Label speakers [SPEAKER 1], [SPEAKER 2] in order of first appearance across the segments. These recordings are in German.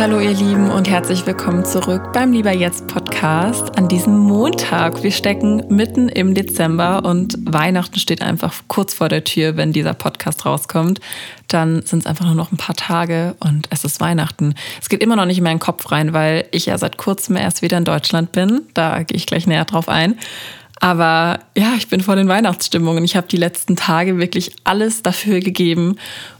[SPEAKER 1] Hallo ihr Lieben und herzlich willkommen zurück beim Lieber Jetzt Podcast an diesem Montag. Wir stecken mitten im Dezember und Weihnachten steht einfach kurz vor der Tür, wenn dieser Podcast rauskommt. Dann sind es einfach nur noch ein paar Tage und es ist Weihnachten. Es geht immer noch nicht in meinen Kopf rein, weil ich ja seit kurzem erst wieder in Deutschland bin. Da gehe ich gleich näher drauf ein. Aber ja, ich bin voll in Weihnachtsstimmung und ich habe die letzten Tage wirklich alles dafür gegeben,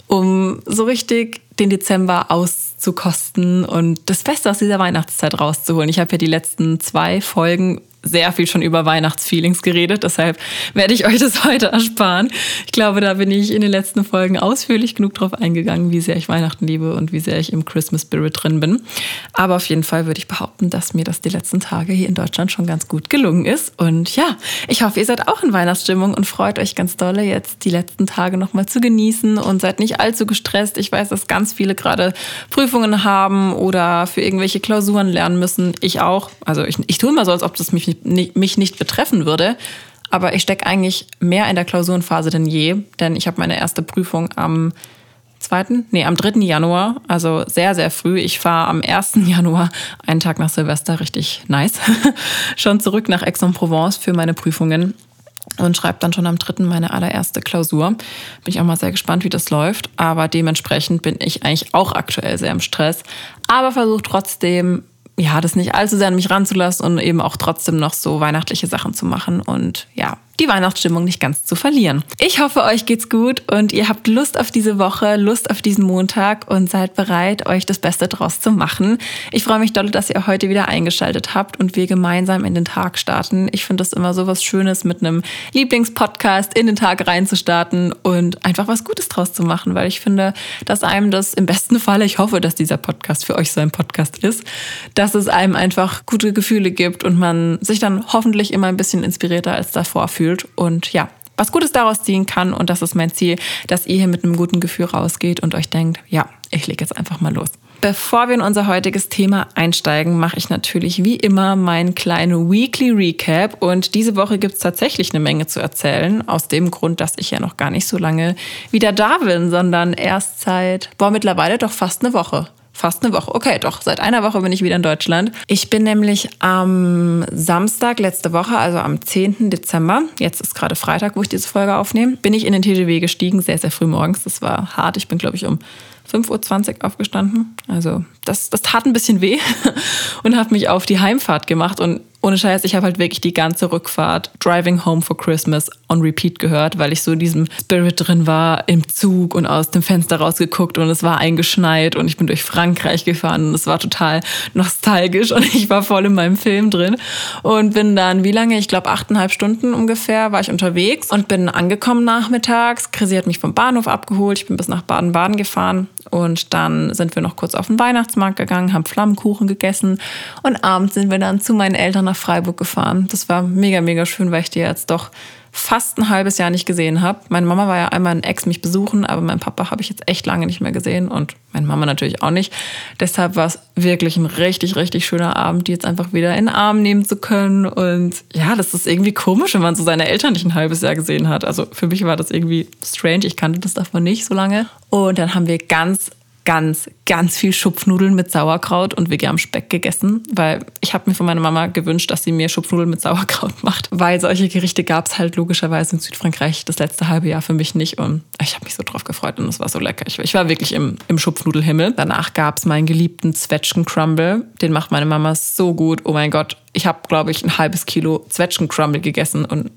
[SPEAKER 1] um so richtig den Dezember auszukosten und das Beste aus dieser Weihnachtszeit rauszuholen. Ich habe ja die letzten zwei Folgen sehr viel schon über Weihnachtsfeelings geredet, deshalb werde ich euch das heute ersparen. Ich glaube, da bin ich in den letzten Folgen ausführlich genug drauf eingegangen, wie sehr ich Weihnachten liebe und wie sehr ich im Christmas Spirit drin bin. Aber auf jeden Fall würde ich behaupten, dass mir das die letzten Tage hier in Deutschland schon ganz gut gelungen ist. Und ja, ich hoffe, ihr seid auch in Weihnachtsstimmung und freut euch ganz dolle, jetzt die letzten Tage nochmal zu genießen und seid nicht allzu gestresst. Ich weiß, dass ganz viele gerade Prüfungen haben oder für irgendwelche Klausuren lernen müssen. Ich auch. Also ich, ich tue immer so, als ob das mich nicht, mich nicht betreffen würde. Aber ich stecke eigentlich mehr in der Klausurenphase denn je, denn ich habe meine erste Prüfung am 2., nee, am 3. Januar, also sehr, sehr früh. Ich fahre am 1. Januar, einen Tag nach Silvester, richtig nice, schon zurück nach Aix-en-Provence für meine Prüfungen und schreibe dann schon am 3. meine allererste Klausur. Bin ich auch mal sehr gespannt, wie das läuft. Aber dementsprechend bin ich eigentlich auch aktuell sehr im Stress. Aber versuche trotzdem ja, das nicht allzu sehr an mich ranzulassen und eben auch trotzdem noch so weihnachtliche Sachen zu machen. Und ja, die Weihnachtsstimmung nicht ganz zu verlieren. Ich hoffe, euch geht's gut und ihr habt Lust auf diese Woche, Lust auf diesen Montag und seid bereit, euch das Beste draus zu machen. Ich freue mich doll, dass ihr heute wieder eingeschaltet habt und wir gemeinsam in den Tag starten. Ich finde das immer so was Schönes, mit einem Lieblingspodcast in den Tag reinzustarten und einfach was Gutes draus zu machen, weil ich finde, dass einem das im besten Falle, ich hoffe, dass dieser Podcast für euch so ein Podcast ist, dass dass es einem einfach gute Gefühle gibt und man sich dann hoffentlich immer ein bisschen inspirierter als davor fühlt. Und ja, was Gutes daraus ziehen kann. Und das ist mein Ziel, dass ihr hier mit einem guten Gefühl rausgeht und euch denkt, ja, ich lege jetzt einfach mal los. Bevor wir in unser heutiges Thema einsteigen, mache ich natürlich wie immer meinen kleinen Weekly Recap. Und diese Woche gibt es tatsächlich eine Menge zu erzählen. Aus dem Grund, dass ich ja noch gar nicht so lange wieder da bin, sondern erst seit, boah, mittlerweile doch fast eine Woche. Fast eine Woche. Okay, doch, seit einer Woche bin ich wieder in Deutschland. Ich bin nämlich am Samstag letzte Woche, also am 10. Dezember, jetzt ist gerade Freitag, wo ich diese Folge aufnehme, bin ich in den TGW gestiegen, sehr, sehr früh morgens. Das war hart. Ich bin, glaube ich, um 5.20 Uhr aufgestanden. Also das, das tat ein bisschen weh und habe mich auf die Heimfahrt gemacht. Und ohne Scheiß, ich habe halt wirklich die ganze Rückfahrt Driving Home for Christmas on Repeat gehört, weil ich so in diesem Spirit drin war, im Zug und aus dem Fenster rausgeguckt und es war eingeschneit und ich bin durch Frankreich gefahren und es war total nostalgisch und ich war voll in meinem Film drin und bin dann, wie lange? Ich glaube, achteinhalb Stunden ungefähr war ich unterwegs und bin angekommen nachmittags. Chrissy hat mich vom Bahnhof abgeholt, ich bin bis nach Baden-Baden gefahren und dann sind wir noch kurz auf den Weihnachtsmarkt gegangen, haben Flammenkuchen gegessen und abends sind wir dann zu meinen Eltern nach Freiburg gefahren. Das war mega, mega schön, weil ich die jetzt doch fast ein halbes Jahr nicht gesehen habe. Meine Mama war ja einmal ein Ex mich besuchen, aber meinen Papa habe ich jetzt echt lange nicht mehr gesehen und meine Mama natürlich auch nicht. Deshalb war es wirklich ein richtig, richtig schöner Abend, die jetzt einfach wieder in den Arm nehmen zu können. Und ja, das ist irgendwie komisch, wenn man so seine Eltern nicht ein halbes Jahr gesehen hat. Also für mich war das irgendwie strange. Ich kannte das davon nicht so lange. Und dann haben wir ganz ganz, ganz viel Schupfnudeln mit Sauerkraut und veganem Speck gegessen, weil ich habe mir von meiner Mama gewünscht, dass sie mir Schupfnudeln mit Sauerkraut macht, weil solche Gerichte gab es halt logischerweise in Südfrankreich das letzte halbe Jahr für mich nicht und ich habe mich so drauf gefreut und es war so lecker. Ich, ich war wirklich im, im Schupfnudelhimmel. Danach gab es meinen geliebten Zwetschgen-Crumble, den macht meine Mama so gut. Oh mein Gott, ich habe, glaube ich, ein halbes Kilo Zwetschgen-Crumble gegessen und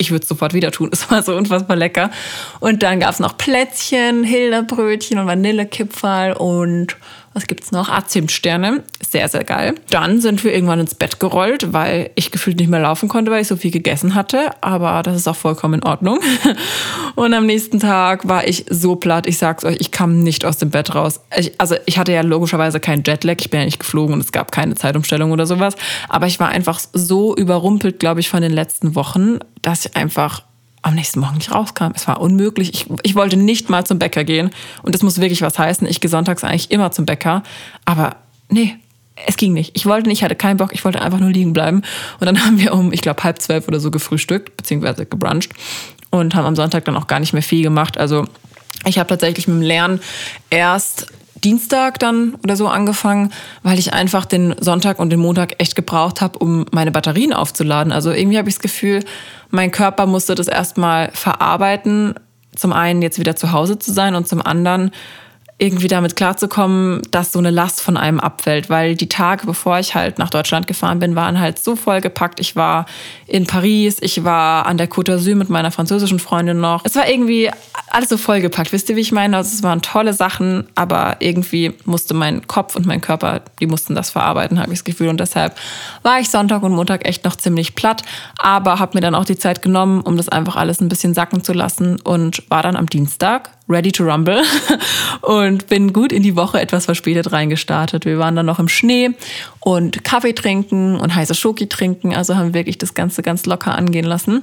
[SPEAKER 1] ich würde es sofort wieder tun. Es war so unfassbar lecker. Und dann gab es noch Plätzchen, Hilderbrötchen und Vanillekipferl und was gibt's noch? Ah, Zimtsterne. Sehr, sehr geil. Dann sind wir irgendwann ins Bett gerollt, weil ich gefühlt nicht mehr laufen konnte, weil ich so viel gegessen hatte. Aber das ist auch vollkommen in Ordnung. Und am nächsten Tag war ich so platt. Ich sag's euch, ich kam nicht aus dem Bett raus. Ich, also ich hatte ja logischerweise keinen Jetlag. Ich bin ja nicht geflogen und es gab keine Zeitumstellung oder sowas. Aber ich war einfach so überrumpelt, glaube ich, von den letzten Wochen, dass ich einfach am nächsten Morgen nicht rauskam. Es war unmöglich. Ich, ich wollte nicht mal zum Bäcker gehen. Und das muss wirklich was heißen. Ich gehe sonntags eigentlich immer zum Bäcker. Aber nee, es ging nicht. Ich wollte nicht, ich hatte keinen Bock, ich wollte einfach nur liegen bleiben. Und dann haben wir um, ich glaube, halb zwölf oder so gefrühstückt, beziehungsweise gebruncht. Und haben am Sonntag dann auch gar nicht mehr viel gemacht. Also ich habe tatsächlich mit dem Lernen erst Dienstag dann oder so angefangen, weil ich einfach den Sonntag und den Montag echt gebraucht habe, um meine Batterien aufzuladen. Also irgendwie habe ich das Gefühl, mein Körper musste das erstmal verarbeiten. Zum einen jetzt wieder zu Hause zu sein und zum anderen irgendwie damit klarzukommen, dass so eine Last von einem abfällt, weil die Tage, bevor ich halt nach Deutschland gefahren bin, waren halt so vollgepackt. Ich war in Paris, ich war an der Côte d'Azur mit meiner französischen Freundin noch. Es war irgendwie alles so vollgepackt. Wisst ihr, wie ich meine? Also es waren tolle Sachen, aber irgendwie musste mein Kopf und mein Körper, die mussten das verarbeiten, habe ich das Gefühl. Und deshalb war ich Sonntag und Montag echt noch ziemlich platt, aber habe mir dann auch die Zeit genommen, um das einfach alles ein bisschen sacken zu lassen und war dann am Dienstag ready to rumble und bin gut in die Woche etwas verspätet reingestartet. Wir waren dann noch im Schnee und Kaffee trinken und heiße Schoki trinken, also haben wirklich das Ganze ganz locker angehen lassen.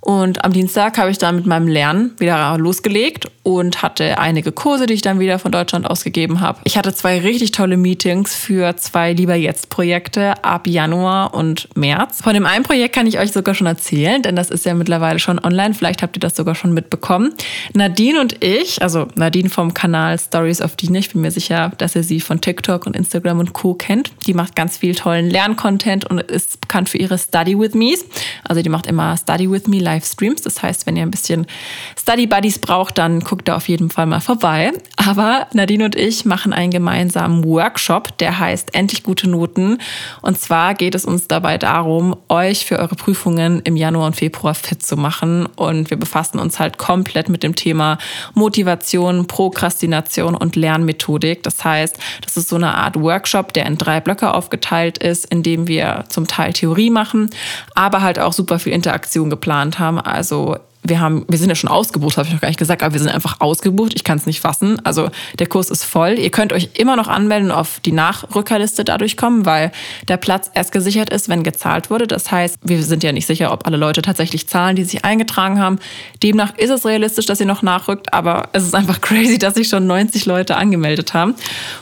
[SPEAKER 1] Und am Dienstag habe ich dann mit meinem Lernen wieder losgelegt und hatte einige Kurse, die ich dann wieder von Deutschland ausgegeben habe. Ich hatte zwei richtig tolle Meetings für zwei Lieber Jetzt Projekte ab Januar und März. Von dem einen Projekt kann ich euch sogar schon erzählen, denn das ist ja mittlerweile schon online. Vielleicht habt ihr das sogar schon mitbekommen. Nadine und ich, also Nadine vom Kanal Stories of Dine, ich bin mir sicher, dass ihr sie von TikTok und Instagram und Co. kennt. Die macht ganz viel tollen Lerncontent und ist bekannt für ihre Study with Me's. Also die macht immer Study with Me live Livestreams. Das heißt, wenn ihr ein bisschen Study Buddies braucht, dann guckt da auf jeden Fall mal vorbei. Aber Nadine und ich machen einen gemeinsamen Workshop, der heißt Endlich gute Noten. Und zwar geht es uns dabei darum, euch für eure Prüfungen im Januar und Februar fit zu machen. Und wir befassen uns halt komplett mit dem Thema Motivation, Prokrastination und Lernmethodik. Das heißt, das ist so eine Art Workshop, der in drei Blöcke aufgeteilt ist, in dem wir zum Teil Theorie machen, aber halt auch super viel Interaktion geplant haben. Also wir haben, wir sind ja schon ausgebucht, habe ich noch gar nicht gesagt, aber wir sind einfach ausgebucht. Ich kann es nicht fassen. Also der Kurs ist voll. Ihr könnt euch immer noch anmelden auf die Nachrückerliste dadurch kommen, weil der Platz erst gesichert ist, wenn gezahlt wurde. Das heißt, wir sind ja nicht sicher, ob alle Leute tatsächlich zahlen, die sich eingetragen haben. Demnach ist es realistisch, dass ihr noch nachrückt, aber es ist einfach crazy, dass sich schon 90 Leute angemeldet haben.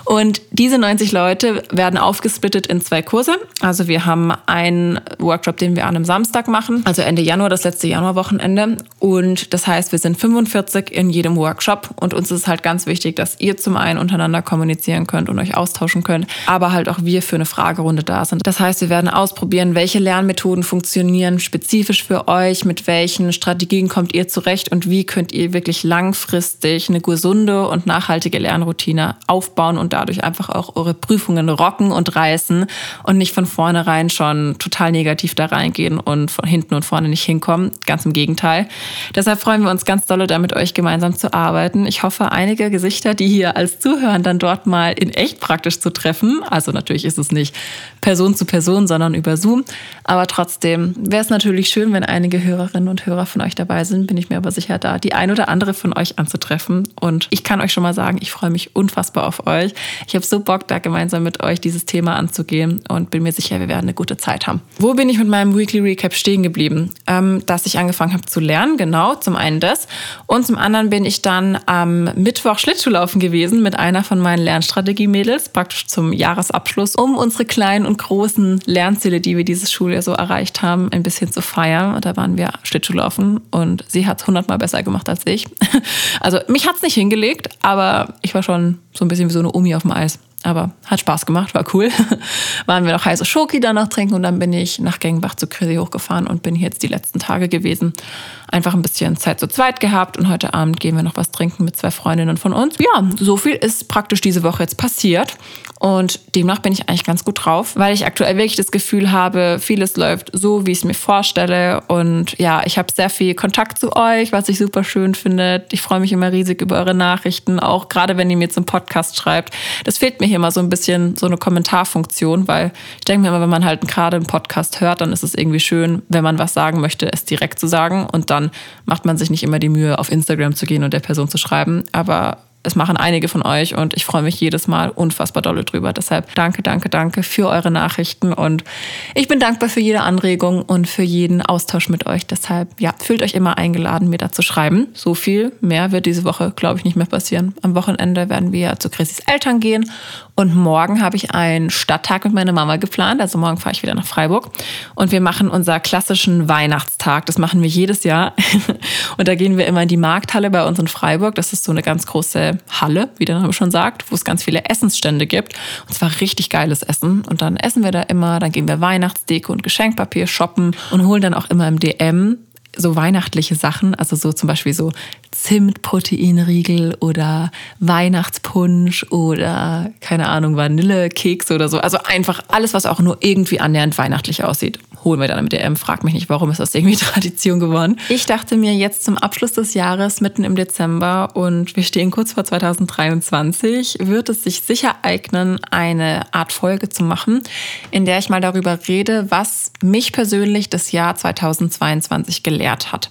[SPEAKER 1] Und diese 90 Leute werden aufgesplittet in zwei Kurse. Also wir haben einen Workshop, den wir an einem Samstag machen, also Ende Januar, das letzte Januarwochenende. Und das heißt, wir sind 45 in jedem Workshop und uns ist halt ganz wichtig, dass ihr zum einen untereinander kommunizieren könnt und euch austauschen könnt, aber halt auch wir für eine Fragerunde da sind. Das heißt, wir werden ausprobieren, welche Lernmethoden funktionieren spezifisch für euch, mit welchen Strategien kommt ihr zurecht und wie könnt ihr wirklich langfristig eine gesunde und nachhaltige Lernroutine aufbauen und dadurch einfach auch eure Prüfungen rocken und reißen und nicht von vornherein schon total negativ da reingehen und von hinten und vorne nicht hinkommen. Ganz im Gegenteil. Deshalb freuen wir uns ganz dolle, da mit euch gemeinsam zu arbeiten. Ich hoffe, einige Gesichter, die hier als Zuhören dann dort mal in echt praktisch zu treffen. Also natürlich ist es nicht Person zu Person, sondern über Zoom. Aber trotzdem wäre es natürlich schön, wenn einige Hörerinnen und Hörer von euch dabei sind. Bin ich mir aber sicher da, die ein oder andere von euch anzutreffen. Und ich kann euch schon mal sagen, ich freue mich unfassbar auf euch. Ich habe so Bock, da gemeinsam mit euch dieses Thema anzugehen und bin mir sicher, wir werden eine gute Zeit haben. Wo bin ich mit meinem Weekly Recap stehen geblieben? Ähm, dass ich angefangen habe zu lernen genau. Zum einen das. Und zum anderen bin ich dann am Mittwoch Schlittschuhlaufen gewesen mit einer von meinen Lernstrategie-Mädels, praktisch zum Jahresabschluss, um unsere kleinen und großen Lernziele, die wir dieses Schuljahr so erreicht haben, ein bisschen zu feiern. Und da waren wir Schlittschuhlaufen und sie hat es hundertmal besser gemacht als ich. Also mich hat es nicht hingelegt, aber ich war schon so ein bisschen wie so eine Omi auf dem Eis. Aber hat Spaß gemacht, war cool. Waren wir noch heiße Schoki danach trinken und dann bin ich nach Gengbach zu Chrissy hochgefahren und bin hier jetzt die letzten Tage gewesen. Einfach ein bisschen Zeit zu zweit gehabt und heute Abend gehen wir noch was trinken mit zwei Freundinnen von uns. Ja, so viel ist praktisch diese Woche jetzt passiert und demnach bin ich eigentlich ganz gut drauf, weil ich aktuell wirklich das Gefühl habe, vieles läuft so, wie ich es mir vorstelle und ja, ich habe sehr viel Kontakt zu euch, was ich super schön finde. Ich freue mich immer riesig über eure Nachrichten, auch gerade wenn ihr mir zum Podcast schreibt. Das fehlt mir hier immer so ein bisschen so eine Kommentarfunktion, weil ich denke mir immer, wenn man halt gerade einen Podcast hört, dann ist es irgendwie schön, wenn man was sagen möchte, es direkt zu sagen. Und dann macht man sich nicht immer die Mühe, auf Instagram zu gehen und der Person zu schreiben. Aber es machen einige von euch und ich freue mich jedes Mal unfassbar dolle drüber. Deshalb danke, danke, danke für eure Nachrichten und ich bin dankbar für jede Anregung und für jeden Austausch mit euch. Deshalb, ja, fühlt euch immer eingeladen, mir da zu schreiben. So viel mehr wird diese Woche, glaube ich, nicht mehr passieren. Am Wochenende werden wir zu Chrissys Eltern gehen und morgen habe ich einen Stadttag mit meiner Mama geplant. Also morgen fahre ich wieder nach Freiburg und wir machen unser klassischen Weihnachtstag. Das machen wir jedes Jahr und da gehen wir immer in die Markthalle bei uns in Freiburg. Das ist so eine ganz große Halle, wie der Name schon sagt, wo es ganz viele Essensstände gibt. Und zwar richtig geiles Essen. Und dann essen wir da immer, dann gehen wir Weihnachtsdeko und Geschenkpapier shoppen und holen dann auch immer im DM so weihnachtliche Sachen, also so zum Beispiel so Zimtproteinriegel oder Weihnachtspunsch oder keine Ahnung, Vanillekeks oder so. Also einfach alles, was auch nur irgendwie annähernd weihnachtlich aussieht holen wir dann mit DM. Frag mich nicht, warum ist das irgendwie Tradition geworden. Ich dachte mir jetzt zum Abschluss des Jahres, mitten im Dezember und wir stehen kurz vor 2023, wird es sich sicher eignen, eine Art Folge zu machen, in der ich mal darüber rede, was mich persönlich das Jahr 2022 gelehrt hat.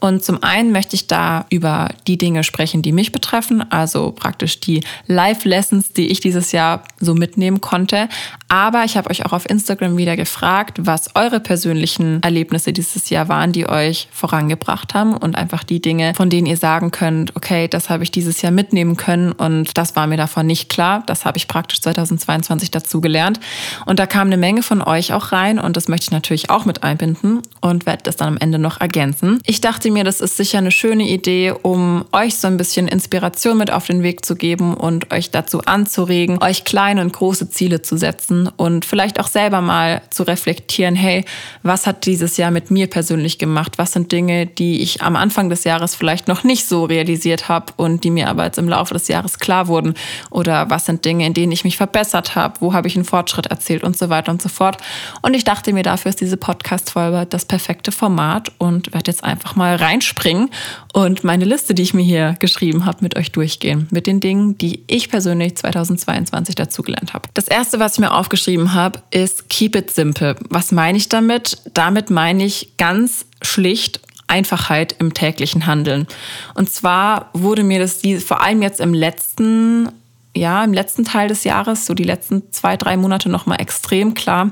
[SPEAKER 1] Und zum einen möchte ich da über die Dinge sprechen, die mich betreffen, also praktisch die Live-Lessons, die ich dieses Jahr so mitnehmen konnte. Aber ich habe euch auch auf Instagram wieder gefragt, was eure persönlichen Erlebnisse dieses Jahr waren, die euch vorangebracht haben und einfach die Dinge, von denen ihr sagen könnt, okay, das habe ich dieses Jahr mitnehmen können und das war mir davon nicht klar. Das habe ich praktisch 2022 dazu gelernt. Und da kam eine Menge von euch auch rein und das möchte ich natürlich auch mit einbinden und werde das dann am Ende noch ergänzen. Ich dachte mir, das ist sicher eine schöne Idee, um euch so ein bisschen Inspiration mit auf den Weg zu geben und euch dazu anzuregen, euch kleine und große Ziele zu setzen und vielleicht auch selber mal zu reflektieren, hey, was hat dieses Jahr mit mir persönlich gemacht? Was sind Dinge, die ich am Anfang des Jahres vielleicht noch nicht so realisiert habe und die mir aber jetzt im Laufe des Jahres klar wurden? Oder was sind Dinge, in denen ich mich verbessert habe? Wo habe ich einen Fortschritt erzielt und so weiter und so fort? Und ich dachte mir, dafür ist diese Podcast-Folge das perfekte Format und werde jetzt einfach mal reinspringen und meine Liste, die ich mir hier geschrieben habe, mit euch durchgehen. Mit den Dingen, die ich persönlich 2022 dazugelernt habe. Das erste, was ich mir aufgeschrieben habe, ist Keep it simple. Was meine ich damit? Damit meine ich ganz schlicht Einfachheit im täglichen Handeln. Und zwar wurde mir das vor allem jetzt im letzten ja, im letzten Teil des Jahres, so die letzten zwei, drei Monate nochmal extrem klar,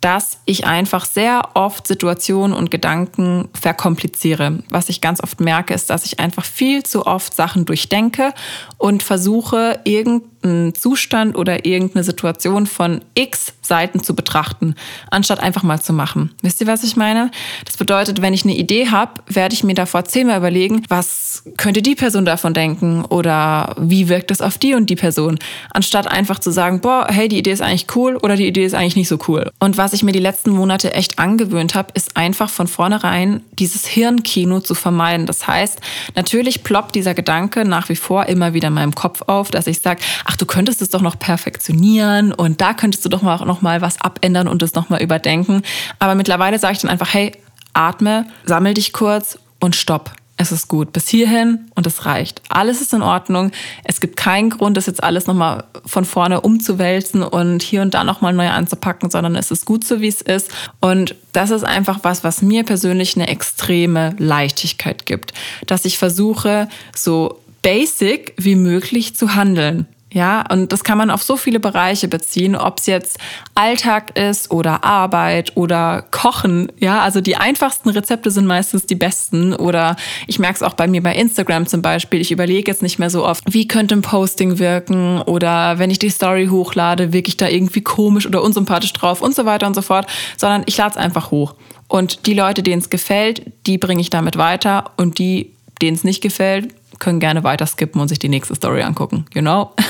[SPEAKER 1] dass ich einfach sehr oft Situationen und Gedanken verkompliziere. Was ich ganz oft merke, ist, dass ich einfach viel zu oft Sachen durchdenke und versuche, irgendeinen Zustand oder irgendeine Situation von x Seiten zu betrachten, anstatt einfach mal zu machen. Wisst ihr, was ich meine? Das bedeutet, wenn ich eine Idee habe, werde ich mir davor zehnmal überlegen, was könnte die Person davon denken oder wie wirkt es auf die und die Person, anstatt einfach zu sagen, boah, hey, die Idee ist eigentlich cool oder die Idee ist eigentlich nicht so cool. Und was ich mir die letzten Monate echt angewöhnt habe, ist einfach von vornherein dieses Hirnkino zu vermeiden. Das heißt, natürlich ploppt dieser Gedanke nach wie vor immer wieder in meinem Kopf auf, dass ich sage, ach, du könntest es doch noch perfektionieren und da könntest du doch mal noch mal was abändern und es noch mal überdenken. Aber mittlerweile sage ich dann einfach, hey, atme, sammel dich kurz und stopp es ist gut. Bis hierhin und es reicht. Alles ist in Ordnung. Es gibt keinen Grund, das jetzt alles nochmal von vorne umzuwälzen und hier und da nochmal neu anzupacken, sondern es ist gut so, wie es ist. Und das ist einfach was, was mir persönlich eine extreme Leichtigkeit gibt. Dass ich versuche, so basic wie möglich zu handeln. Ja, und das kann man auf so viele Bereiche beziehen, ob es jetzt Alltag ist oder Arbeit oder Kochen. Ja, also die einfachsten Rezepte sind meistens die besten. Oder ich merke es auch bei mir bei Instagram zum Beispiel. Ich überlege jetzt nicht mehr so oft, wie könnte ein Posting wirken oder wenn ich die Story hochlade, wirke ich da irgendwie komisch oder unsympathisch drauf und so weiter und so fort, sondern ich lade es einfach hoch. Und die Leute, denen es gefällt, die bringe ich damit weiter und die, denen es nicht gefällt, können gerne weiter skippen und sich die nächste Story angucken. You know?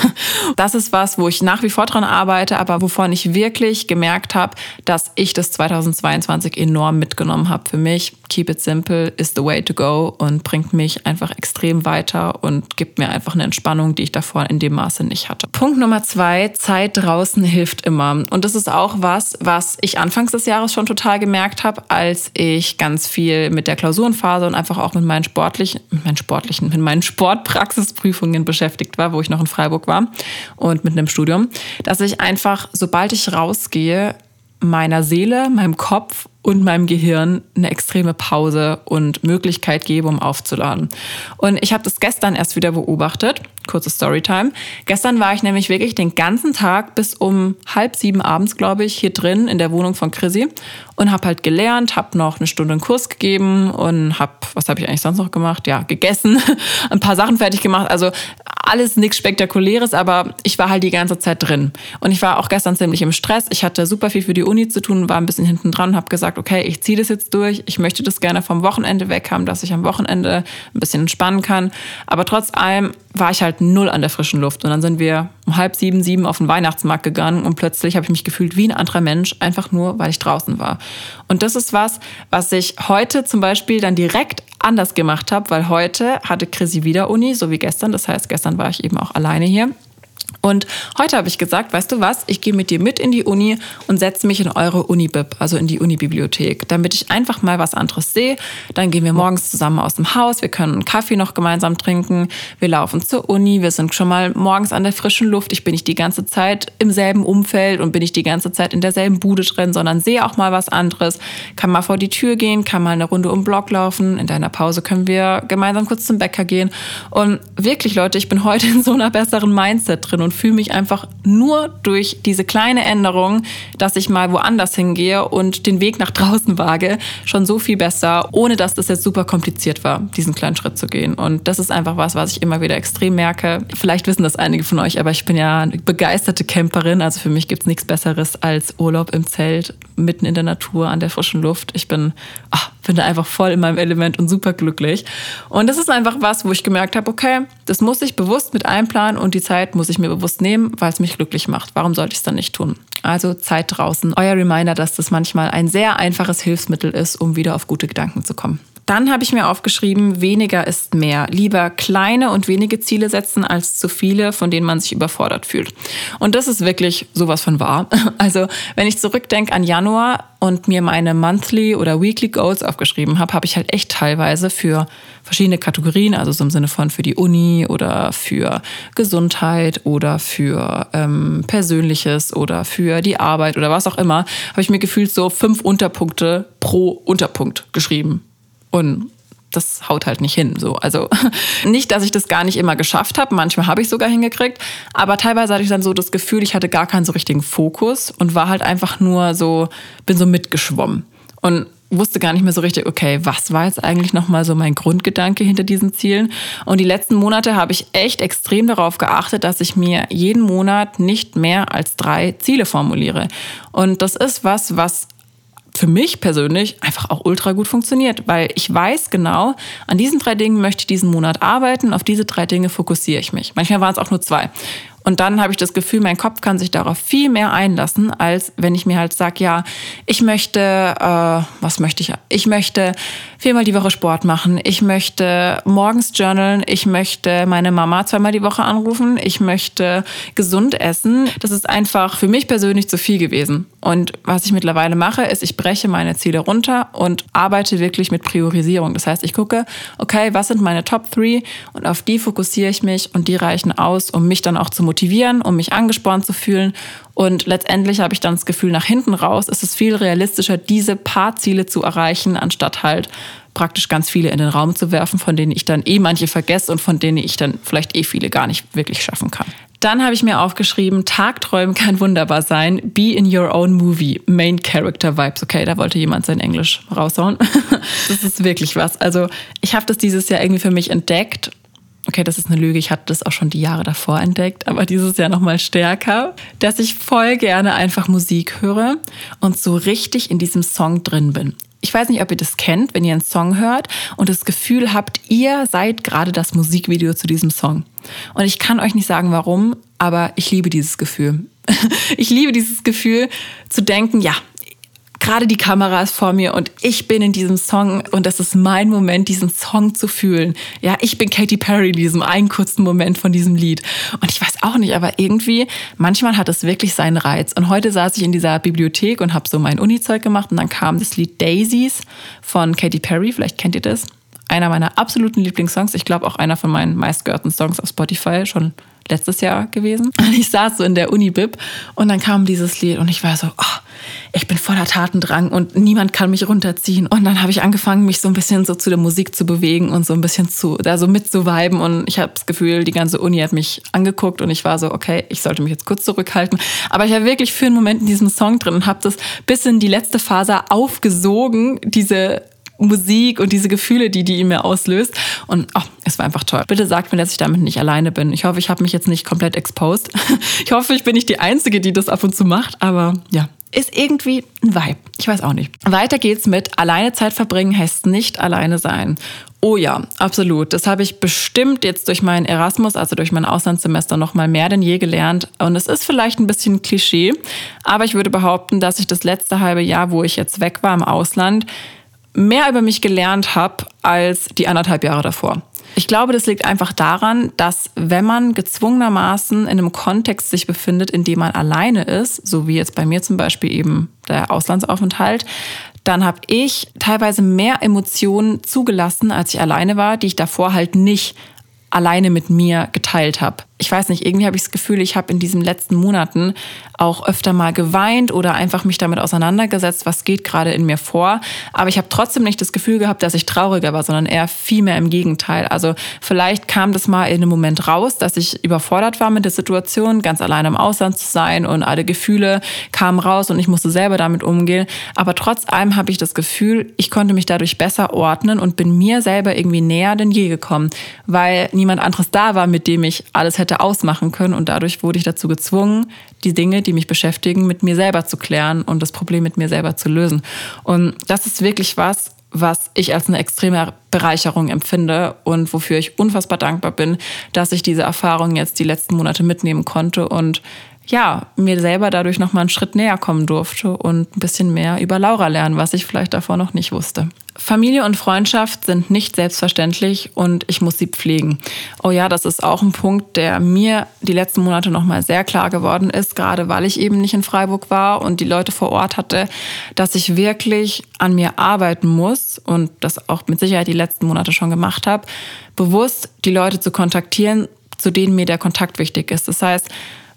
[SPEAKER 1] Das ist was, wo ich nach wie vor dran arbeite, aber wovon ich wirklich gemerkt habe, dass ich das 2022 enorm mitgenommen habe für mich. Keep it simple is the way to go und bringt mich einfach extrem weiter und gibt mir einfach eine Entspannung, die ich davor in dem Maße nicht hatte. Punkt Nummer zwei, Zeit draußen hilft immer. Und das ist auch was, was ich anfangs des Jahres schon total gemerkt habe, als ich ganz viel mit der Klausurenphase und einfach auch mit meinen sportlichen, mit meinen sportlichen, mit meinen meinen Sportpraxisprüfungen beschäftigt war, wo ich noch in Freiburg war und mit einem Studium, dass ich einfach, sobald ich rausgehe, meiner Seele, meinem Kopf und meinem Gehirn eine extreme Pause und Möglichkeit gebe, um aufzuladen. Und ich habe das gestern erst wieder beobachtet. Kurze Storytime. Gestern war ich nämlich wirklich den ganzen Tag bis um halb sieben abends, glaube ich, hier drin in der Wohnung von Chrissy und habe halt gelernt, habe noch eine Stunde einen Kurs gegeben und habe, was habe ich eigentlich sonst noch gemacht? Ja, gegessen, ein paar Sachen fertig gemacht. Also alles nichts Spektakuläres, aber ich war halt die ganze Zeit drin. Und ich war auch gestern ziemlich im Stress. Ich hatte super viel für die Uni zu tun, war ein bisschen hinten dran und habe gesagt, okay, ich ziehe das jetzt durch. Ich möchte das gerne vom Wochenende weg haben, dass ich am Wochenende ein bisschen entspannen kann. Aber trotz allem war ich halt null an der frischen Luft. Und dann sind wir um halb sieben, sieben auf den Weihnachtsmarkt gegangen und plötzlich habe ich mich gefühlt wie ein anderer Mensch, einfach nur, weil ich draußen war. Und das ist was, was ich heute zum Beispiel dann direkt anders gemacht habe, weil heute hatte Chrissy wieder Uni, so wie gestern. Das heißt, gestern war ich eben auch alleine hier. Und heute habe ich gesagt, weißt du was, ich gehe mit dir mit in die Uni und setze mich in eure Unibib, also in die Unibibliothek, damit ich einfach mal was anderes sehe. Dann gehen wir morgens zusammen aus dem Haus, wir können einen Kaffee noch gemeinsam trinken, wir laufen zur Uni, wir sind schon mal morgens an der frischen Luft. Ich bin nicht die ganze Zeit im selben Umfeld und bin nicht die ganze Zeit in derselben Bude drin, sondern sehe auch mal was anderes, kann mal vor die Tür gehen, kann mal eine Runde um den Block laufen. In deiner Pause können wir gemeinsam kurz zum Bäcker gehen. Und wirklich, Leute, ich bin heute in so einer besseren Mindset drin und fühle mich einfach nur durch diese kleine Änderung, dass ich mal woanders hingehe und den Weg nach draußen wage, schon so viel besser, ohne dass das jetzt super kompliziert war, diesen kleinen Schritt zu gehen. Und das ist einfach was, was ich immer wieder extrem merke. Vielleicht wissen das einige von euch, aber ich bin ja eine begeisterte Camperin. Also für mich gibt es nichts Besseres als Urlaub im Zelt, mitten in der Natur, an der frischen Luft. Ich bin, ach, bin da einfach voll in meinem Element und super glücklich. Und das ist einfach was, wo ich gemerkt habe, okay, das muss ich bewusst mit einplanen und die Zeit muss ich mir bewusst nehmen, weil es mich glücklich macht. Warum sollte ich es dann nicht tun? Also Zeit draußen. Euer Reminder, dass das manchmal ein sehr einfaches Hilfsmittel ist, um wieder auf gute Gedanken zu kommen. Dann habe ich mir aufgeschrieben, weniger ist mehr. Lieber kleine und wenige Ziele setzen als zu viele, von denen man sich überfordert fühlt. Und das ist wirklich sowas von wahr. Also wenn ich zurückdenke an Januar und mir meine Monthly oder Weekly Goals aufgeschrieben habe, habe ich halt echt teilweise für verschiedene Kategorien, also so im Sinne von für die Uni oder für Gesundheit oder für ähm, Persönliches oder für die Arbeit oder was auch immer, habe ich mir gefühlt so fünf Unterpunkte pro Unterpunkt geschrieben. Und das haut halt nicht hin. So. Also nicht, dass ich das gar nicht immer geschafft habe. Manchmal habe ich sogar hingekriegt. Aber teilweise hatte ich dann so das Gefühl, ich hatte gar keinen so richtigen Fokus und war halt einfach nur so, bin so mitgeschwommen. Und wusste gar nicht mehr so richtig, okay, was war jetzt eigentlich nochmal so mein Grundgedanke hinter diesen Zielen? Und die letzten Monate habe ich echt extrem darauf geachtet, dass ich mir jeden Monat nicht mehr als drei Ziele formuliere. Und das ist was, was für mich persönlich einfach auch ultra gut funktioniert, weil ich weiß genau, an diesen drei Dingen möchte ich diesen Monat arbeiten, auf diese drei Dinge fokussiere ich mich. Manchmal waren es auch nur zwei. Und dann habe ich das Gefühl, mein Kopf kann sich darauf viel mehr einlassen, als wenn ich mir halt sage, ja, ich möchte, äh, was möchte ich? Ich möchte viermal die Woche Sport machen. Ich möchte morgens journalen. Ich möchte meine Mama zweimal die Woche anrufen. Ich möchte gesund essen. Das ist einfach für mich persönlich zu viel gewesen. Und was ich mittlerweile mache, ist, ich breche meine Ziele runter und arbeite wirklich mit Priorisierung. Das heißt, ich gucke, okay, was sind meine Top 3 und auf die fokussiere ich mich und die reichen aus, um mich dann auch zu motivieren, um mich angespornt zu fühlen. Und letztendlich habe ich dann das Gefühl, nach hinten raus ist es viel realistischer, diese paar Ziele zu erreichen, anstatt halt praktisch ganz viele in den Raum zu werfen, von denen ich dann eh manche vergesse und von denen ich dann vielleicht eh viele gar nicht wirklich schaffen kann. Dann habe ich mir aufgeschrieben, Tagträumen kann wunderbar sein. Be in your own movie. Main Character Vibes. Okay, da wollte jemand sein Englisch raushauen. das ist wirklich was. Also ich habe das dieses Jahr irgendwie für mich entdeckt okay, das ist eine Lüge, ich hatte das auch schon die Jahre davor entdeckt, aber dieses Jahr nochmal stärker, dass ich voll gerne einfach Musik höre und so richtig in diesem Song drin bin. Ich weiß nicht, ob ihr das kennt, wenn ihr einen Song hört und das Gefühl habt, ihr seid gerade das Musikvideo zu diesem Song. Und ich kann euch nicht sagen, warum, aber ich liebe dieses Gefühl. Ich liebe dieses Gefühl zu denken, ja, gerade die Kamera ist vor mir und ich bin in diesem Song und das ist mein Moment, diesen Song zu fühlen. Ja, ich bin Katy Perry in diesem einen kurzen Moment von diesem Lied. Und ich weiß auch nicht, aber irgendwie, manchmal hat es wirklich seinen Reiz. Und heute saß ich in dieser Bibliothek und habe so mein Uni-Zeug gemacht und dann kam das Lied Daisies von Katy Perry, vielleicht kennt ihr das. Einer meiner absoluten Lieblingssongs, ich glaube auch einer von meinen meistgehörten Songs auf Spotify, schon letztes Jahr gewesen. Und ich saß so in der Uni-Bib und dann kam dieses Lied und ich war so, oh, ich bin voller Tatendrang und niemand kann mich runterziehen. Und dann habe ich angefangen, mich so ein bisschen so zu der Musik zu bewegen und so ein bisschen zu, da so mitzuweiben. Und ich habe das Gefühl, die ganze Uni hat mich angeguckt und ich war so, okay, ich sollte mich jetzt kurz zurückhalten. Aber ich war wirklich für einen Moment in diesem Song drin und habe das bis in die letzte Phase aufgesogen, diese Musik und diese Gefühle, die die in mir auslöst. Und oh, es war einfach toll. Bitte sagt mir, dass ich damit nicht alleine bin. Ich hoffe, ich habe mich jetzt nicht komplett exposed. Ich hoffe, ich bin nicht die Einzige, die das ab und zu macht. Aber ja, ist irgendwie ein Vibe. Ich weiß auch nicht. Weiter geht's mit alleine Zeit verbringen heißt nicht alleine sein. Oh ja, absolut. Das habe ich bestimmt jetzt durch meinen Erasmus, also durch mein Auslandssemester noch mal mehr denn je gelernt. Und es ist vielleicht ein bisschen Klischee, aber ich würde behaupten, dass ich das letzte halbe Jahr, wo ich jetzt weg war im Ausland, mehr über mich gelernt habe als die anderthalb Jahre davor. Ich glaube, das liegt einfach daran, dass wenn man gezwungenermaßen in einem Kontext sich befindet, in dem man alleine ist, so wie jetzt bei mir zum Beispiel eben der Auslandsaufenthalt, dann habe ich teilweise mehr Emotionen zugelassen, als ich alleine war, die ich davor halt nicht alleine mit mir geteilt habe ich weiß nicht, irgendwie habe ich das Gefühl, ich habe in diesen letzten Monaten auch öfter mal geweint oder einfach mich damit auseinandergesetzt, was geht gerade in mir vor. Aber ich habe trotzdem nicht das Gefühl gehabt, dass ich trauriger war, sondern eher viel mehr im Gegenteil. Also vielleicht kam das mal in einem Moment raus, dass ich überfordert war mit der Situation, ganz allein im Ausland zu sein und alle Gefühle kamen raus und ich musste selber damit umgehen. Aber trotz allem habe ich das Gefühl, ich konnte mich dadurch besser ordnen und bin mir selber irgendwie näher denn je gekommen, weil niemand anderes da war, mit dem ich alles hätte hätte ausmachen können. Und dadurch wurde ich dazu gezwungen, die Dinge, die mich beschäftigen, mit mir selber zu klären und das Problem mit mir selber zu lösen. Und das ist wirklich was, was ich als eine extreme Bereicherung empfinde und wofür ich unfassbar dankbar bin, dass ich diese Erfahrung jetzt die letzten Monate mitnehmen konnte und ja, mir selber dadurch nochmal einen Schritt näher kommen durfte und ein bisschen mehr über Laura lernen, was ich vielleicht davor noch nicht wusste. Familie und Freundschaft sind nicht selbstverständlich und ich muss sie pflegen. Oh ja, das ist auch ein Punkt, der mir die letzten Monate nochmal sehr klar geworden ist, gerade weil ich eben nicht in Freiburg war und die Leute vor Ort hatte, dass ich wirklich an mir arbeiten muss und das auch mit Sicherheit die letzten Monate schon gemacht habe, bewusst die Leute zu kontaktieren, zu denen mir der Kontakt wichtig ist. Das heißt,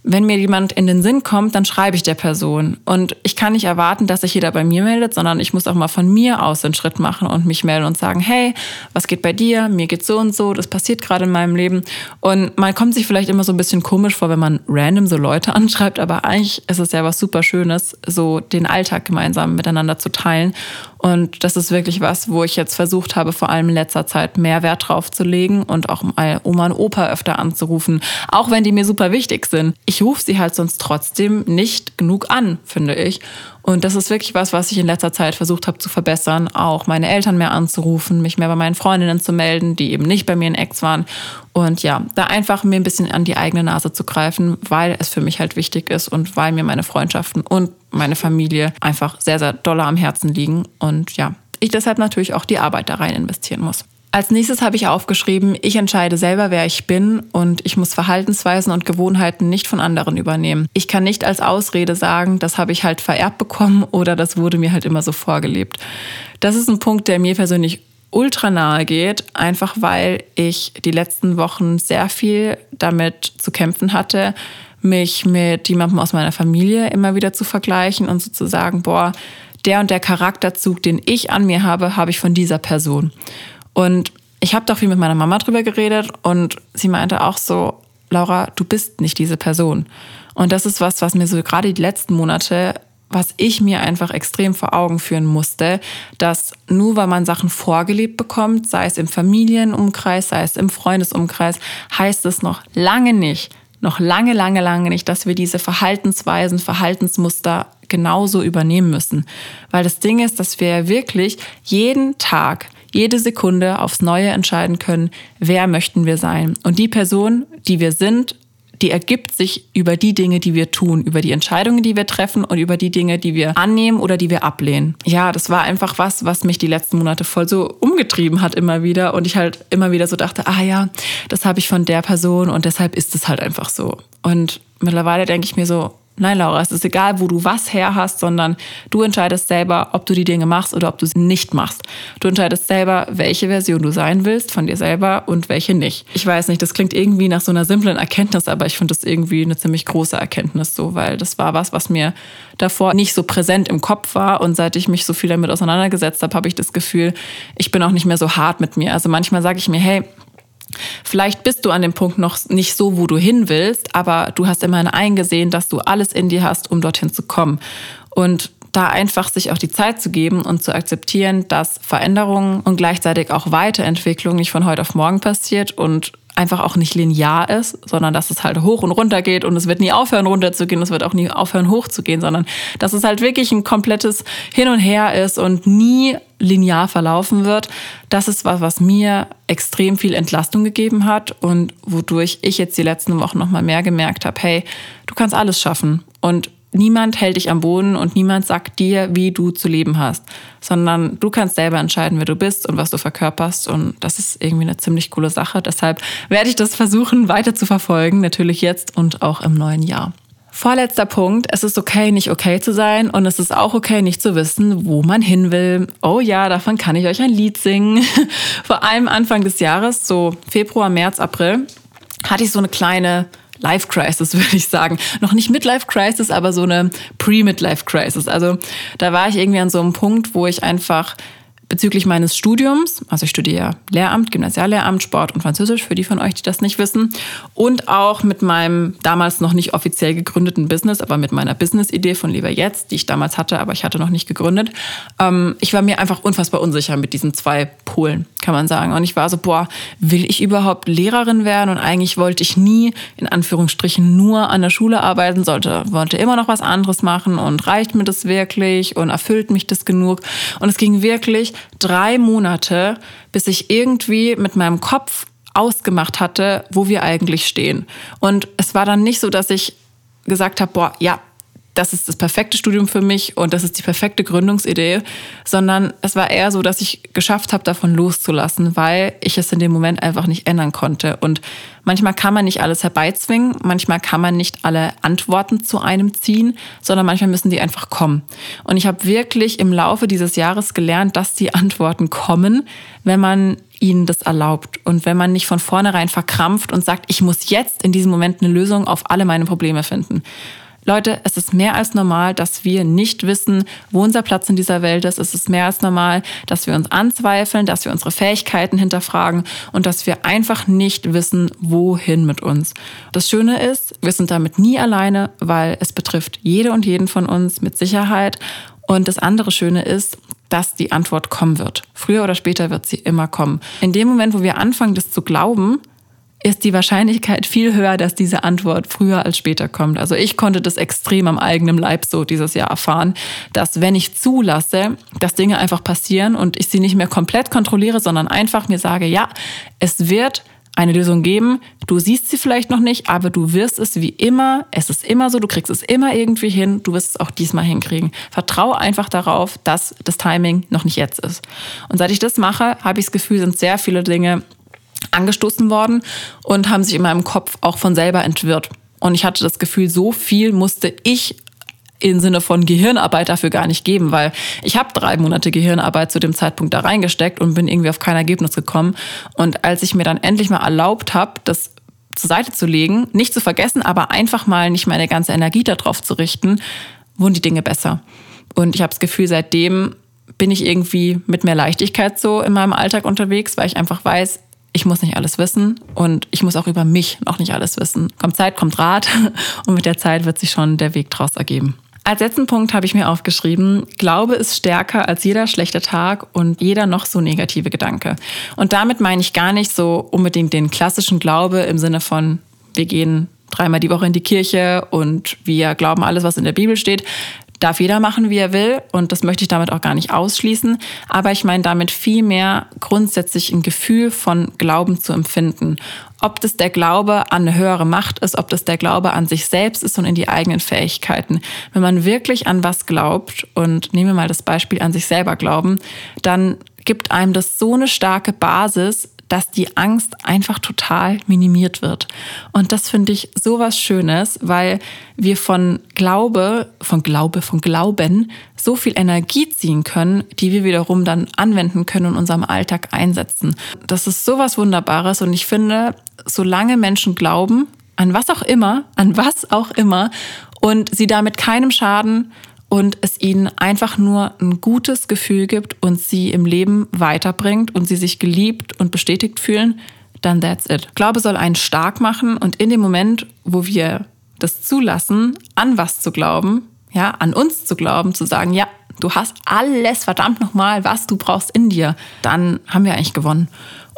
[SPEAKER 1] wenn mir jemand in den Sinn kommt, dann schreibe ich der Person. Und ich kann nicht erwarten, dass sich jeder bei mir meldet, sondern ich muss auch mal von mir aus den Schritt machen und mich melden und sagen, hey, was geht bei dir? Mir geht so und so, das passiert gerade in meinem Leben. Und man kommt sich vielleicht immer so ein bisschen komisch vor, wenn man random so Leute anschreibt, aber eigentlich ist es ja was super Schönes, so den Alltag gemeinsam miteinander zu teilen. Und das ist wirklich was, wo ich jetzt versucht habe, vor allem in letzter Zeit mehr Wert drauf zu legen und auch mal Oma und Opa öfter anzurufen, auch wenn die mir super wichtig sind. Ich rufe sie halt sonst trotzdem nicht genug an, finde ich. Und das ist wirklich was, was ich in letzter Zeit versucht habe zu verbessern, auch meine Eltern mehr anzurufen, mich mehr bei meinen Freundinnen zu melden, die eben nicht bei mir in Ex waren. Und ja, da einfach mir ein bisschen an die eigene Nase zu greifen, weil es für mich halt wichtig ist und weil mir meine Freundschaften und meine Familie einfach sehr, sehr doll am Herzen liegen. Und ja, ich deshalb natürlich auch die Arbeit da rein investieren muss. Als nächstes habe ich aufgeschrieben, ich entscheide selber, wer ich bin und ich muss Verhaltensweisen und Gewohnheiten nicht von anderen übernehmen. Ich kann nicht als Ausrede sagen, das habe ich halt vererbt bekommen oder das wurde mir halt immer so vorgelebt. Das ist ein Punkt, der mir persönlich ultra nahe geht, einfach weil ich die letzten Wochen sehr viel damit zu kämpfen hatte, mich mit jemandem aus meiner Familie immer wieder zu vergleichen und sozusagen, boah, der und der Charakterzug, den ich an mir habe, habe ich von dieser Person. Und ich habe doch viel mit meiner Mama drüber geredet und sie meinte auch so, Laura, du bist nicht diese Person. Und das ist was, was mir so gerade die letzten Monate, was ich mir einfach extrem vor Augen führen musste, dass nur weil man Sachen vorgelebt bekommt, sei es im Familienumkreis, sei es im Freundesumkreis, heißt es noch lange nicht, noch lange, lange, lange nicht, dass wir diese Verhaltensweisen, Verhaltensmuster genauso übernehmen müssen. Weil das Ding ist, dass wir wirklich jeden Tag jede Sekunde aufs Neue entscheiden können, wer möchten wir sein. Und die Person, die wir sind, die ergibt sich über die Dinge, die wir tun, über die Entscheidungen, die wir treffen und über die Dinge, die wir annehmen oder die wir ablehnen. Ja, das war einfach was, was mich die letzten Monate voll so umgetrieben hat immer wieder und ich halt immer wieder so dachte, ah ja, das habe ich von der Person und deshalb ist es halt einfach so. Und mittlerweile denke ich mir so, Nein, Laura, es ist egal, wo du was her hast, sondern du entscheidest selber, ob du die Dinge machst oder ob du sie nicht machst. Du entscheidest selber, welche Version du sein willst von dir selber und welche nicht. Ich weiß nicht, das klingt irgendwie nach so einer simplen Erkenntnis, aber ich finde das irgendwie eine ziemlich große Erkenntnis so, weil das war was, was mir davor nicht so präsent im Kopf war und seit ich mich so viel damit auseinandergesetzt habe, habe ich das Gefühl, ich bin auch nicht mehr so hart mit mir. Also manchmal sage ich mir, hey, Vielleicht bist du an dem Punkt noch nicht so, wo du hin willst, aber du hast immerhin eingesehen, dass du alles in dir hast, um dorthin zu kommen. Und da einfach sich auch die Zeit zu geben und zu akzeptieren, dass Veränderungen und gleichzeitig auch Weiterentwicklung nicht von heute auf morgen passiert und einfach auch nicht linear ist, sondern dass es halt hoch und runter geht und es wird nie aufhören runter zu gehen, es wird auch nie aufhören hoch zu gehen, sondern dass es halt wirklich ein komplettes Hin und Her ist und nie linear verlaufen wird. Das ist was, was mir extrem viel Entlastung gegeben hat und wodurch ich jetzt die letzten Wochen noch mal mehr gemerkt habe, hey, du kannst alles schaffen und niemand hält dich am Boden und niemand sagt dir, wie du zu leben hast, sondern du kannst selber entscheiden, wer du bist und was du verkörperst. Und das ist irgendwie eine ziemlich coole Sache. Deshalb werde ich das versuchen weiter zu verfolgen, natürlich jetzt und auch im neuen Jahr. Vorletzter Punkt. Es ist okay, nicht okay zu sein und es ist auch okay, nicht zu wissen, wo man hin will. Oh ja, davon kann ich euch ein Lied singen. Vor allem Anfang des Jahres, so Februar, März, April, hatte ich so eine kleine Life Crisis, würde ich sagen. Noch nicht Midlife Crisis, aber so eine Pre-Midlife Crisis. Also da war ich irgendwie an so einem Punkt, wo ich einfach bezüglich meines Studiums, also ich studiere Lehramt, Gymnasiallehramt, Sport und Französisch, für die von euch, die das nicht wissen, und auch mit meinem damals noch nicht offiziell gegründeten Business, aber mit meiner Business-Idee von Lieber Jetzt, die ich damals hatte, aber ich hatte noch nicht gegründet. Ähm, ich war mir einfach unfassbar unsicher mit diesen zwei Polen, kann man sagen. Und ich war so, boah, will ich überhaupt Lehrerin werden? Und eigentlich wollte ich nie, in Anführungsstrichen, nur an der Schule arbeiten, sollte, wollte immer noch was anderes machen und reicht mir das wirklich und erfüllt mich das genug? Und es ging wirklich drei Monate, bis ich irgendwie mit meinem Kopf ausgemacht hatte, wo wir eigentlich stehen. Und es war dann nicht so, dass ich gesagt habe, boah, ja, das ist das perfekte Studium für mich und das ist die perfekte Gründungsidee, sondern es war eher so, dass ich geschafft habe, davon loszulassen, weil ich es in dem Moment einfach nicht ändern konnte. Und manchmal kann man nicht alles herbeizwingen, manchmal kann man nicht alle Antworten zu einem ziehen, sondern manchmal müssen die einfach kommen. Und ich habe wirklich im Laufe dieses Jahres gelernt, dass die Antworten kommen, wenn man ihnen das erlaubt und wenn man nicht von vornherein verkrampft und sagt, ich muss jetzt in diesem Moment eine Lösung auf alle meine Probleme finden. Leute, es ist mehr als normal, dass wir nicht wissen, wo unser Platz in dieser Welt ist. Es ist mehr als normal, dass wir uns anzweifeln, dass wir unsere Fähigkeiten hinterfragen und dass wir einfach nicht wissen, wohin mit uns. Das Schöne ist, wir sind damit nie alleine, weil es betrifft jede und jeden von uns mit Sicherheit. Und das andere Schöne ist, dass die Antwort kommen wird. Früher oder später wird sie immer kommen. In dem Moment, wo wir anfangen, das zu glauben, ist die Wahrscheinlichkeit viel höher, dass diese Antwort früher als später kommt. Also ich konnte das extrem am eigenen Leib so dieses Jahr erfahren, dass wenn ich zulasse, dass Dinge einfach passieren und ich sie nicht mehr komplett kontrolliere, sondern einfach mir sage, ja, es wird eine Lösung geben. Du siehst sie vielleicht noch nicht, aber du wirst es wie immer. Es ist immer so, du kriegst es immer irgendwie hin. Du wirst es auch diesmal hinkriegen. Vertraue einfach darauf, dass das Timing noch nicht jetzt ist. Und seit ich das mache, habe ich das Gefühl, sind sehr viele Dinge angestoßen worden und haben sich in meinem Kopf auch von selber entwirrt. Und ich hatte das Gefühl, so viel musste ich im Sinne von Gehirnarbeit dafür gar nicht geben, weil ich habe drei Monate Gehirnarbeit zu dem Zeitpunkt da reingesteckt und bin irgendwie auf kein Ergebnis gekommen. Und als ich mir dann endlich mal erlaubt habe, das zur Seite zu legen, nicht zu vergessen, aber einfach mal nicht meine ganze Energie darauf zu richten, wurden die Dinge besser. Und ich habe das Gefühl, seitdem bin ich irgendwie mit mehr Leichtigkeit so in meinem Alltag unterwegs, weil ich einfach weiß, ich muss nicht alles wissen und ich muss auch über mich noch nicht alles wissen. Kommt Zeit, kommt Rat und mit der Zeit wird sich schon der Weg draus ergeben. Als letzten Punkt habe ich mir aufgeschrieben, Glaube ist stärker als jeder schlechte Tag und jeder noch so negative Gedanke. Und damit meine ich gar nicht so unbedingt den klassischen Glaube im Sinne von, wir gehen dreimal die Woche in die Kirche und wir glauben alles, was in der Bibel steht darf jeder machen, wie er will. Und das möchte ich damit auch gar nicht ausschließen. Aber ich meine damit viel mehr grundsätzlich ein Gefühl von Glauben zu empfinden. Ob das der Glaube an eine höhere Macht ist, ob das der Glaube an sich selbst ist und in die eigenen Fähigkeiten. Wenn man wirklich an was glaubt und nehmen wir mal das Beispiel an sich selber glauben, dann gibt einem das so eine starke Basis, dass die Angst einfach total minimiert wird. Und das finde ich so was Schönes, weil wir von Glaube, von Glaube, von Glauben so viel Energie ziehen können, die wir wiederum dann anwenden können und in unserem Alltag einsetzen. Das ist so was Wunderbares und ich finde, solange Menschen glauben, an was auch immer, an was auch immer, und sie damit keinem Schaden und es ihnen einfach nur ein gutes Gefühl gibt und sie im Leben weiterbringt und sie sich geliebt und bestätigt fühlen, dann that's it. Glaube soll einen stark machen und in dem Moment, wo wir das zulassen, an was zu glauben, ja, an uns zu glauben, zu sagen, ja, du hast alles verdammt nochmal, was du brauchst in dir, dann haben wir eigentlich gewonnen.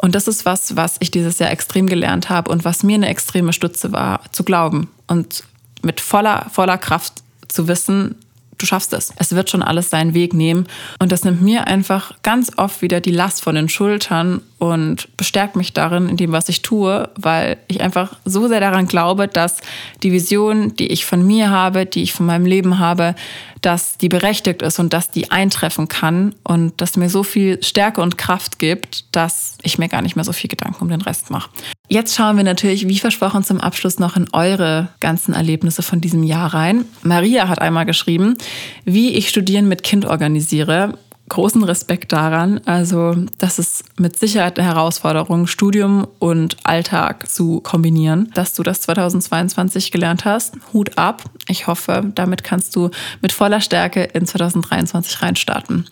[SPEAKER 1] Und das ist was, was ich dieses Jahr extrem gelernt habe und was mir eine extreme Stütze war, zu glauben und mit voller, voller Kraft zu wissen, du schaffst es. Es wird schon alles seinen Weg nehmen. Und das nimmt mir einfach ganz oft wieder die Last von den Schultern und bestärkt mich darin, in dem, was ich tue, weil ich einfach so sehr daran glaube, dass die Vision, die ich von mir habe, die ich von meinem Leben habe, dass die berechtigt ist und dass die eintreffen kann und dass mir so viel Stärke und Kraft gibt, dass ich mir gar nicht mehr so viel Gedanken um den Rest mache. Jetzt schauen wir natürlich, wie versprochen, zum Abschluss noch in eure ganzen Erlebnisse von diesem Jahr rein. Maria hat einmal geschrieben, wie ich Studieren mit Kind organisiere großen Respekt daran. Also, das ist mit Sicherheit eine Herausforderung, Studium und Alltag zu kombinieren. Dass du das 2022 gelernt hast, Hut ab. Ich hoffe, damit kannst du mit voller Stärke in 2023 reinstarten.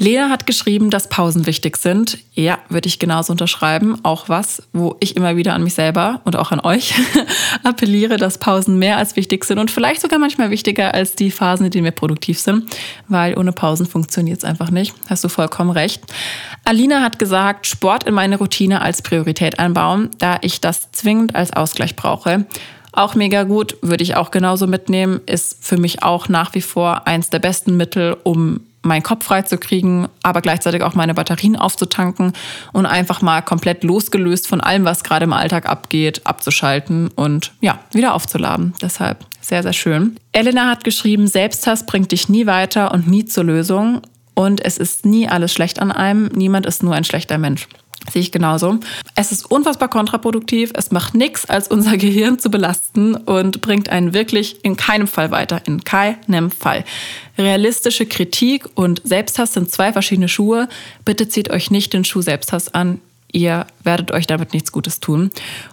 [SPEAKER 1] Lena hat geschrieben, dass Pausen wichtig sind. Ja, würde ich genauso unterschreiben. Auch was, wo ich immer wieder an mich selber und auch an euch appelliere, dass Pausen mehr als wichtig sind und vielleicht sogar manchmal wichtiger als die Phasen, in denen wir produktiv sind, weil ohne Pausen funktioniert es einfach nicht. Hast du vollkommen recht. Alina hat gesagt, Sport in meine Routine als Priorität einbauen, da ich das zwingend als Ausgleich brauche. Auch mega gut, würde ich auch genauso mitnehmen, ist für mich auch nach wie vor eins der besten Mittel, um meinen Kopf frei zu kriegen, aber gleichzeitig auch meine Batterien aufzutanken und einfach mal komplett losgelöst von allem, was gerade im Alltag abgeht, abzuschalten und ja, wieder aufzuladen. Deshalb sehr, sehr schön. Elena hat geschrieben, Selbsthass bringt dich nie weiter und nie zur Lösung. Und es ist nie alles schlecht an einem. Niemand ist nur ein schlechter Mensch. Sehe ich genauso. Es ist unfassbar kontraproduktiv. Es macht nichts, als unser Gehirn zu belasten und bringt einen wirklich in keinem Fall weiter. In keinem Fall. Realistische Kritik und Selbsthass sind zwei verschiedene Schuhe. Bitte zieht euch nicht den Schuh Selbsthass an. Ihr werdet euch damit nichts Gutes tun.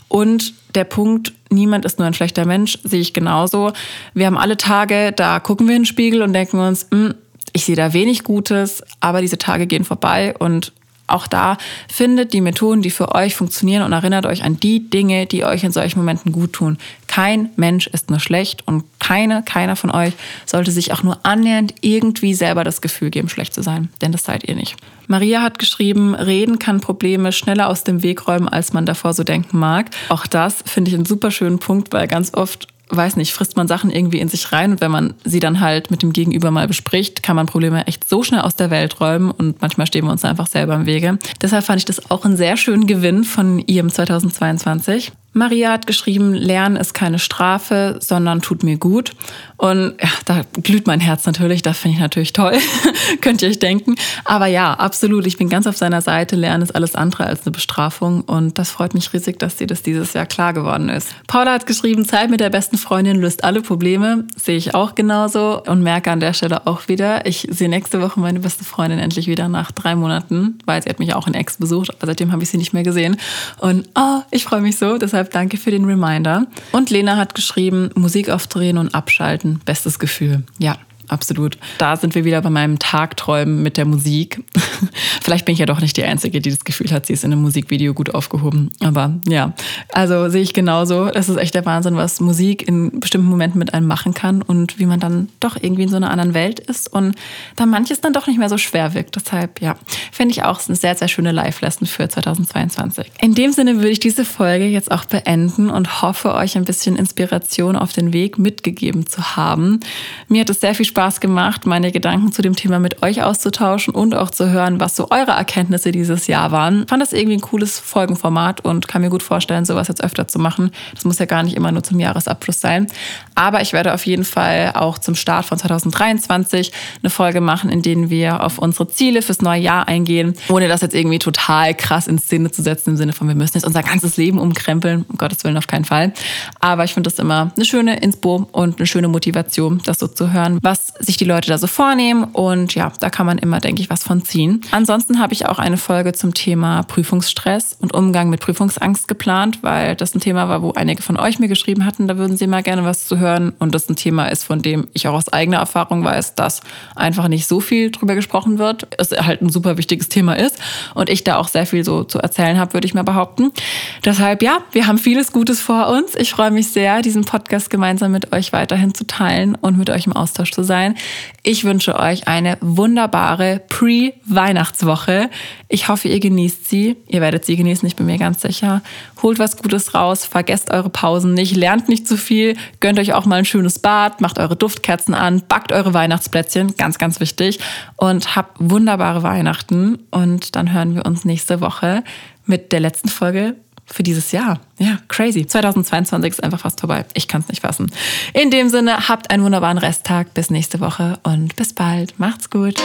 [SPEAKER 1] Und der Punkt, niemand ist nur ein schlechter Mensch, sehe ich genauso. Wir haben alle Tage, da gucken wir in den Spiegel und denken uns, hm, ich sehe da wenig Gutes, aber diese Tage gehen vorbei und auch da findet die Methoden, die für euch funktionieren und erinnert euch an die Dinge, die euch in solchen Momenten gut tun. Kein Mensch ist nur schlecht und keine, keiner von euch sollte sich auch nur annähernd irgendwie selber das Gefühl geben, schlecht zu sein, denn das seid ihr nicht. Maria hat geschrieben, Reden kann Probleme schneller aus dem Weg räumen, als man davor so denken mag. Auch das finde ich einen super schönen Punkt, weil ganz oft weiß nicht, frisst man Sachen irgendwie in sich rein und wenn man sie dann halt mit dem Gegenüber mal bespricht, kann man Probleme echt so schnell aus der Welt räumen und manchmal stehen wir uns einfach selber im Wege. Deshalb fand ich das auch einen sehr schönen Gewinn von IM 2022. Maria hat geschrieben, Lernen ist keine Strafe, sondern tut mir gut. Und ja, da glüht mein Herz natürlich, das finde ich natürlich toll, könnt ihr euch denken. Aber ja, absolut, ich bin ganz auf seiner Seite. Lernen ist alles andere als eine Bestrafung und das freut mich riesig, dass dir das dieses Jahr klar geworden ist. Paula hat geschrieben, Zeit mit der besten Freundin löst alle Probleme. Sehe ich auch genauso und merke an der Stelle auch wieder, ich sehe nächste Woche meine beste Freundin endlich wieder nach drei Monaten, weil sie hat mich auch in Ex besucht, aber seitdem habe ich sie nicht mehr gesehen. Und oh, ich freue mich so, deshalb Deshalb danke für den Reminder. Und Lena hat geschrieben, Musik aufdrehen und abschalten, bestes Gefühl. Ja, absolut. Da sind wir wieder bei meinem Tagträumen mit der Musik. Vielleicht bin ich ja doch nicht die Einzige, die das Gefühl hat, sie ist in einem Musikvideo gut aufgehoben. Aber ja, also sehe ich genauso. Es ist echt der Wahnsinn, was Musik in bestimmten Momenten mit einem machen kann und wie man dann doch irgendwie in so einer anderen Welt ist und da manches dann doch nicht mehr so schwer wirkt. Deshalb, ja, finde ich auch eine sehr, sehr schöne Live-Lesson für 2022. In dem Sinne würde ich diese Folge jetzt auch beenden und hoffe, euch ein bisschen Inspiration auf den Weg mitgegeben zu haben. Mir hat es sehr viel Spaß Spaß gemacht, meine Gedanken zu dem Thema mit euch auszutauschen und auch zu hören, was so eure Erkenntnisse dieses Jahr waren. Ich fand das irgendwie ein cooles Folgenformat und kann mir gut vorstellen, sowas jetzt öfter zu machen. Das muss ja gar nicht immer nur zum Jahresabschluss sein. Aber ich werde auf jeden Fall auch zum Start von 2023 eine Folge machen, in denen wir auf unsere Ziele fürs neue Jahr eingehen, ohne das jetzt irgendwie total krass in Szene zu setzen, im Sinne von, wir müssen jetzt unser ganzes Leben umkrempeln. Um Gottes Willen auf keinen Fall. Aber ich finde das immer eine schöne Inspo und eine schöne Motivation, das so zu hören, was sich die Leute da so vornehmen. Und ja, da kann man immer, denke ich, was von ziehen. Ansonsten habe ich auch eine Folge zum Thema Prüfungsstress und Umgang mit Prüfungsangst geplant, weil das ein Thema war, wo einige von euch mir geschrieben hatten, da würden sie mal gerne was zu hören. Und das ein Thema ist, von dem ich auch aus eigener Erfahrung weiß, dass einfach nicht so viel drüber gesprochen wird. Es halt ein super wichtiges Thema ist und ich da auch sehr viel so zu erzählen habe, würde ich mal behaupten. Deshalb, ja, wir haben vieles Gutes vor uns. Ich freue mich sehr, diesen Podcast gemeinsam mit euch weiterhin zu teilen und mit euch im Austausch zu sein. Ich wünsche euch eine wunderbare Pre-Weihnachtswoche. Ich hoffe, ihr genießt sie. Ihr werdet sie genießen, ich bin mir ganz sicher. Holt was Gutes raus, vergesst eure Pausen nicht, lernt nicht zu viel, gönnt euch auch mal ein schönes Bad, macht eure Duftkerzen an, backt eure Weihnachtsplätzchen, ganz, ganz wichtig. Und habt wunderbare Weihnachten. Und dann hören wir uns nächste Woche mit der letzten Folge für dieses Jahr. Ja, crazy. 2022 ist einfach fast vorbei. Ich kann es nicht fassen. In dem Sinne, habt einen wunderbaren Resttag. Bis nächste Woche und bis bald. Macht's gut.